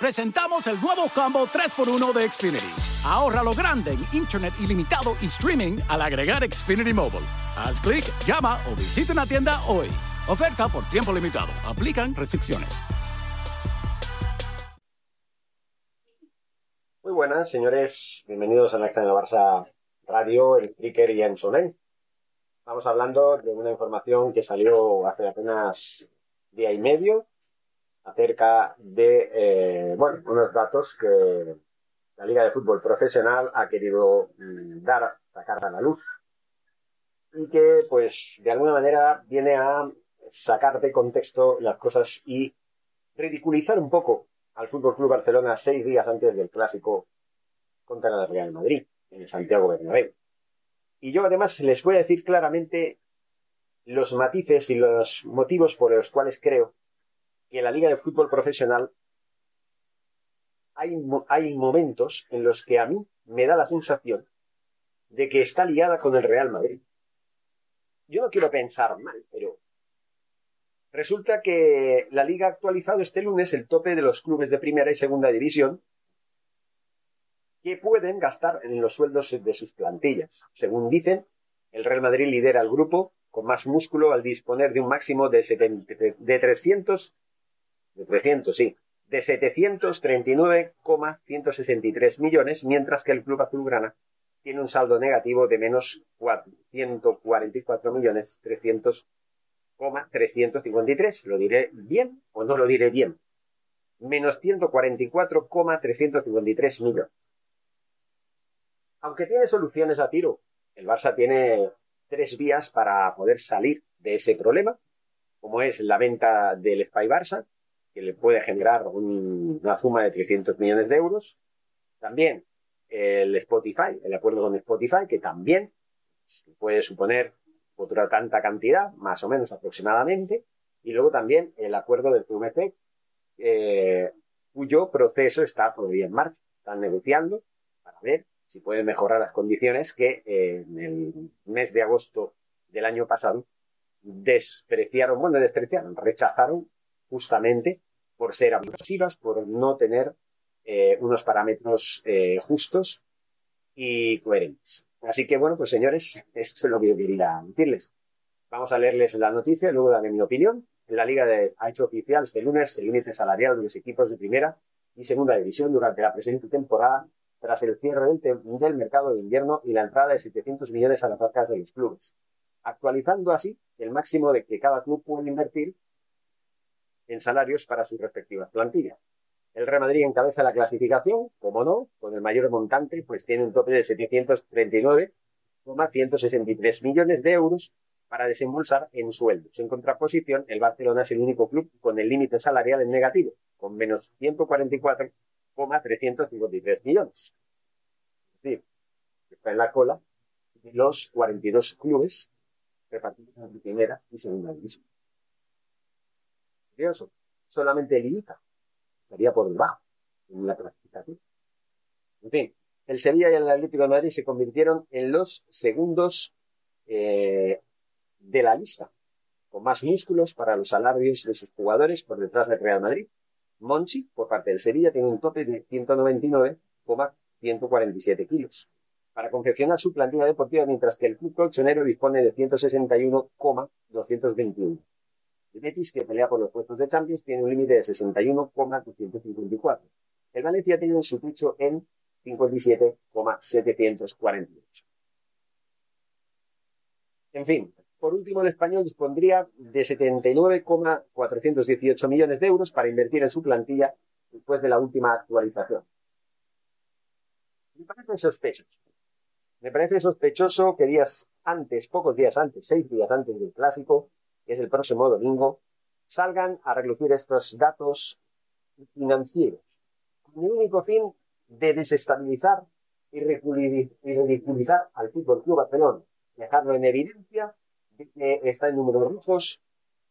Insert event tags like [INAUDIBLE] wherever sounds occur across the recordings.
Presentamos el nuevo combo 3x1 de Xfinity. Ahorra lo grande en Internet ilimitado y streaming al agregar Xfinity Mobile. Haz clic, llama o visita una tienda hoy. Oferta por tiempo limitado. Aplican restricciones. Muy buenas, señores. Bienvenidos a la de la Barça Radio, el Tricker y en Solen. Estamos hablando de una información que salió hace apenas día y medio acerca de eh, bueno, unos datos que la Liga de Fútbol Profesional ha querido mm, dar, sacar a la luz y que pues de alguna manera viene a sacar de contexto las cosas y ridiculizar un poco al Fútbol Club Barcelona seis días antes del clásico contra el Real Madrid en el Santiago Bernabéu. Y yo además les voy a decir claramente los matices y los motivos por los cuales creo que en la Liga de Fútbol Profesional hay, hay momentos en los que a mí me da la sensación de que está liada con el Real Madrid. Yo no quiero pensar mal, pero resulta que la liga ha actualizado este lunes el tope de los clubes de primera y segunda división que pueden gastar en los sueldos de sus plantillas. Según dicen, el Real Madrid lidera el grupo con más músculo al disponer de un máximo de, de 300 de 300, sí, de 739,163 millones, mientras que el Club Azulgrana tiene un saldo negativo de menos 144 millones 300,353. ¿Lo diré bien o no lo diré bien? Menos 144,353 millones. Aunque tiene soluciones a tiro, el Barça tiene tres vías para poder salir de ese problema, como es la venta del Spy Barça, que le puede generar una suma de 300 millones de euros. También el Spotify, el acuerdo con Spotify, que también puede suponer otra tanta cantidad, más o menos aproximadamente. Y luego también el acuerdo del CMC, eh, cuyo proceso está todavía en marcha. Están negociando para ver si pueden mejorar las condiciones que eh, en el mes de agosto del año pasado despreciaron, bueno, despreciaron, rechazaron justamente por ser abusivas, por no tener eh, unos parámetros eh, justos y coherentes. Así que bueno, pues señores, [LAUGHS] esto es lo que yo quería decirles. Vamos a leerles la noticia, luego daré mi opinión. La Liga ha hecho oficial este lunes el límite salarial de los equipos de primera y segunda división durante la presente temporada tras el cierre del, del mercado de invierno y la entrada de 700 millones a las arcas de los clubes, actualizando así el máximo de que cada club puede invertir en salarios para sus respectivas plantillas. El Real Madrid encabeza la clasificación, como no, con el mayor montante, pues tiene un tope de 739,163 millones de euros para desembolsar en sueldos. En contraposición, el Barcelona es el único club con el límite salarial en negativo, con menos 144,353 millones. Es decir, está en la cola de los 42 clubes repartidos en primera y segunda división Solamente el Ibiza estaría por debajo en la clasificación. En fin, el Sevilla y el Atlético de Madrid se convirtieron en los segundos eh, de la lista, con más músculos para los salarios de sus jugadores por detrás del Real Madrid. Monchi, por parte del Sevilla, tiene un tope de 199,147 kilos para confeccionar su plantilla deportiva, mientras que el club colchonero dispone de 161,221. El Betis, que pelea por los puestos de Champions, tiene un límite de 61,254. El Valencia tiene su techo en 57,748. En fin, por último, el español dispondría de 79,418 millones de euros para invertir en su plantilla después de la última actualización. Me parece sospechoso. Me parece sospechoso que días antes, pocos días antes, seis días antes del clásico, que es el próximo domingo, salgan a relucir estos datos financieros. con el único fin de desestabilizar y ridiculizar al Fútbol Club Barcelona, dejarlo en evidencia de que está en números rojos,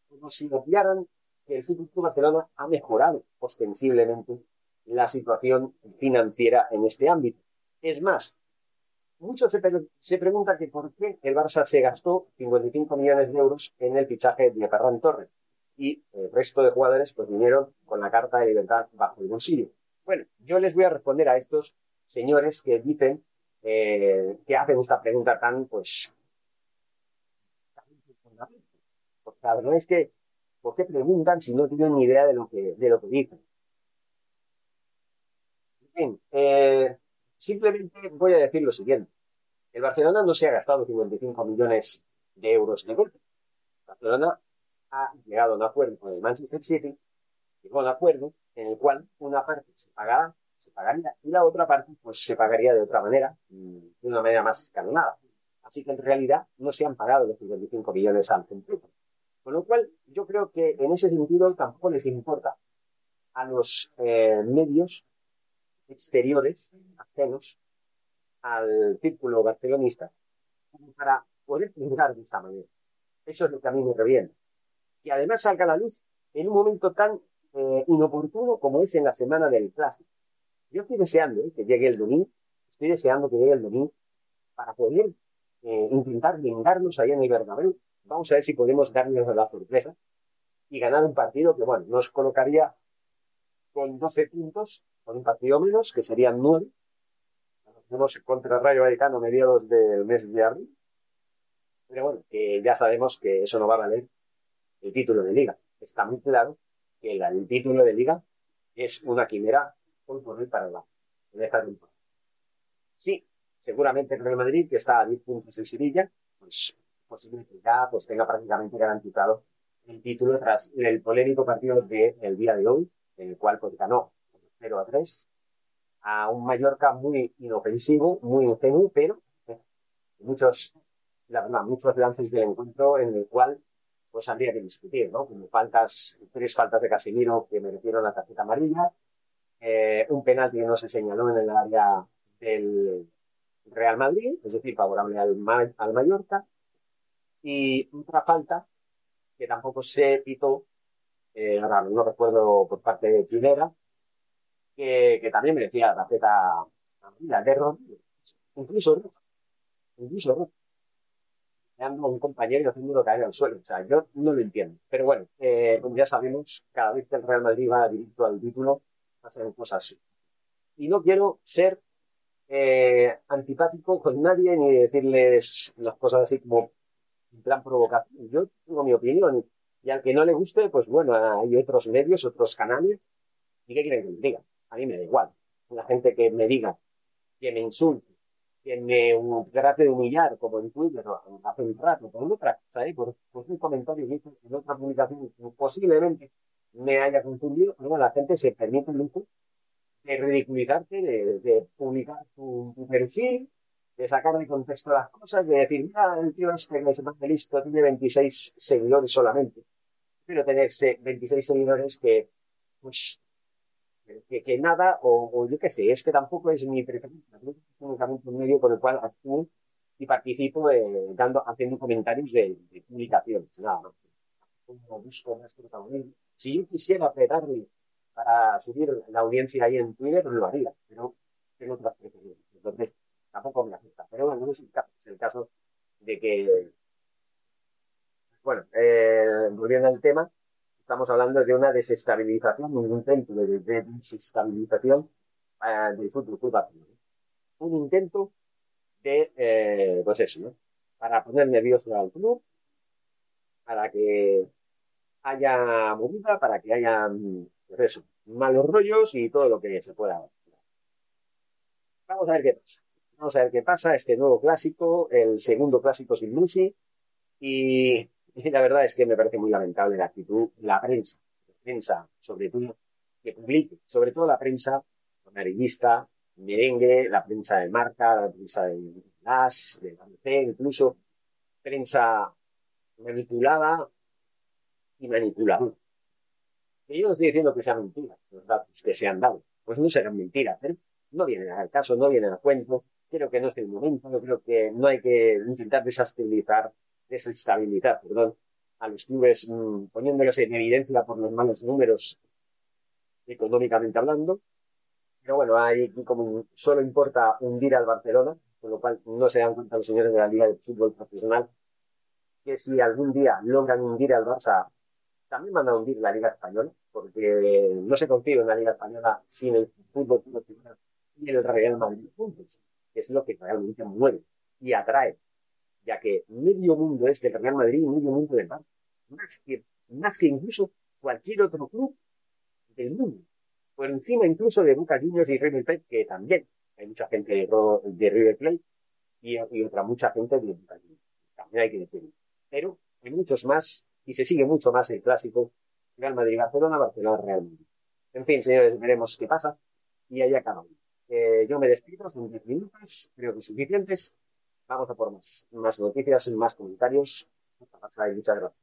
como si obviaran que el Fútbol Club Barcelona ha mejorado ostensiblemente la situación financiera en este ámbito. Es más, muchos se, preguntan que por qué el Barça se gastó 55 millones de euros en el fichaje de Ferran Torres y el resto de jugadores pues vinieron con la carta de libertad bajo el bolsillo. Bueno, yo les voy a responder a estos señores que dicen eh, que hacen esta pregunta tan, pues, porque la verdad es que, ¿por qué preguntan si no tienen ni idea de lo que, de lo que dicen? Bien, eh, simplemente voy a decir lo siguiente. El Barcelona no se ha gastado 55 millones de euros de golpe. Barcelona ha llegado a un acuerdo con el Manchester City, llegó a un acuerdo en el cual una parte se pagará, se pagaría, y la otra parte pues se pagaría de otra manera, de una manera más escalonada. Así que en realidad no se han pagado los 55 millones al completo. Con lo cual, yo creo que en ese sentido tampoco les importa a los eh, medios exteriores, ajenos al círculo barcelonista, para poder juzgar de esa manera. Eso es lo que a mí me revienta y además salga a la luz en un momento tan eh, inoportuno como es en la semana del clásico. Yo estoy deseando eh, que llegue el domingo, estoy deseando que llegue el domingo para poder eh, intentar vengarnos ahí en el Bernabéu. Vamos a ver si podemos darnos la sorpresa y ganar un partido que, bueno, nos colocaría con 12 puntos, con un partido menos, que serían 9. Tenemos contra el Rayo Vallecano mediados del mes de abril. Pero bueno, que ya sabemos que eso no va a valer el título de liga. Está muy claro que el, título de liga es una quimera por hoy para el en esta temporada. Sí, seguramente el Real Madrid, que está a 10 puntos en Sevilla, pues posiblemente ya pues, tenga prácticamente garantizado el título tras el polémico partido del día de hoy, en el cual pues, ganó 0 a 3 a un Mallorca muy inofensivo, muy ingenuo, pero eh, muchos, la verdad, muchos lances del encuentro en el cual pues habría que discutir, ¿no? Como faltas, tres faltas de Casimiro que merecieron la tarjeta amarilla, eh, un penalti que no se señaló en el área del Real Madrid, es decir, favorable al, al Mallorca, y otra falta que tampoco se pitó, eh, ahora no recuerdo por parte de Quinera, que, que también merecía la tarjeta amarilla de Rodríguez, incluso incluso un compañero y haciéndolo caer al suelo. O sea, yo no lo entiendo. Pero bueno, eh, como ya sabemos, cada vez que el Real Madrid va directo al título, pasan cosas así. Y no quiero ser eh, antipático con nadie ni decirles las cosas así como en plan provocación. Yo tengo mi opinión y, al que no le guste, pues bueno, hay otros medios, otros canales. ¿Y qué quieren que les diga? A mí me da igual. La gente que me diga, que me insulte, que me trate de humillar, como en Twitter hace un rato, por otra ¿sabes? Por, un comentario que hice en otra publicación posiblemente me haya confundido, pero bueno, la gente se permite el lujo de ridiculizarte, de, publicar tu, perfil, de sacar de contexto las cosas, de decir, mira, el tío este que es más listo tiene 26 seguidores solamente. Pero tener 26 seguidores que, pues, que, nada, o, yo qué sé, es que tampoco es mi preferencia, es únicamente un medio con el cual actúo y participo eh, dando, haciendo comentarios de, publicaciones, nada más. busco más protagonismo. Si yo quisiera apretarme para subir la audiencia ahí en Twitter, lo haría, pero tengo otras preferencias. Entonces, tampoco me afecta. Pero bueno, no es el caso, es el caso de que, bueno, eh, volviendo al tema, estamos hablando de una desestabilización, un intento de, desestabilización eh, del fútbol club Un intento de, eh, pues eso, ¿no? Para poner nervioso al club, para que haya movida, para que haya, pues eso, malos rollos y todo lo que se pueda. Vamos a ver qué pasa. Vamos a ver qué pasa este nuevo clásico, el segundo clásico sin Messi. Y y la verdad es que me parece muy lamentable la actitud la prensa, la prensa, sobre todo, que publique, sobre todo la prensa amarillista, merengue, la prensa de marca, la prensa de las, de la incluso prensa manipulada y manipuladora. Y yo no estoy diciendo que sea mentira los datos que se han dado, pues no serán mentiras, pero no vienen al caso, no vienen al cuento. Creo que no es el momento, yo creo que no hay que intentar desestabilizar, desestabilizar, perdón, a los clubes mmm, poniéndolos en evidencia por los malos números económicamente hablando. Pero bueno, ahí como solo importa hundir al Barcelona, con lo cual no se dan cuenta los señores de la Liga de Fútbol Profesional que si algún día logran hundir al Barça, también van a hundir la Liga Española, porque no se confía en la Liga Española sin el fútbol profesional y el Real Madrid juntos, es lo que realmente mueve y atrae, ya que medio mundo es del Real Madrid y medio mundo del Barça, más que, más que incluso cualquier otro club del mundo, por encima incluso de Boca Juniors y River Plate, que también hay mucha gente de, River Plate y, y, otra mucha gente de Boca Juniors, también hay que decirlo pero hay muchos más y se sigue mucho más el clásico Real Madrid-Barcelona, Barcelona-Real Madrid. En fin, señores, veremos qué pasa y ahí acabamos. Eh, yo me despido, son 10 minutos, creo que suficientes. Vamos a por más, más noticias, más comentarios. Muchas gracias.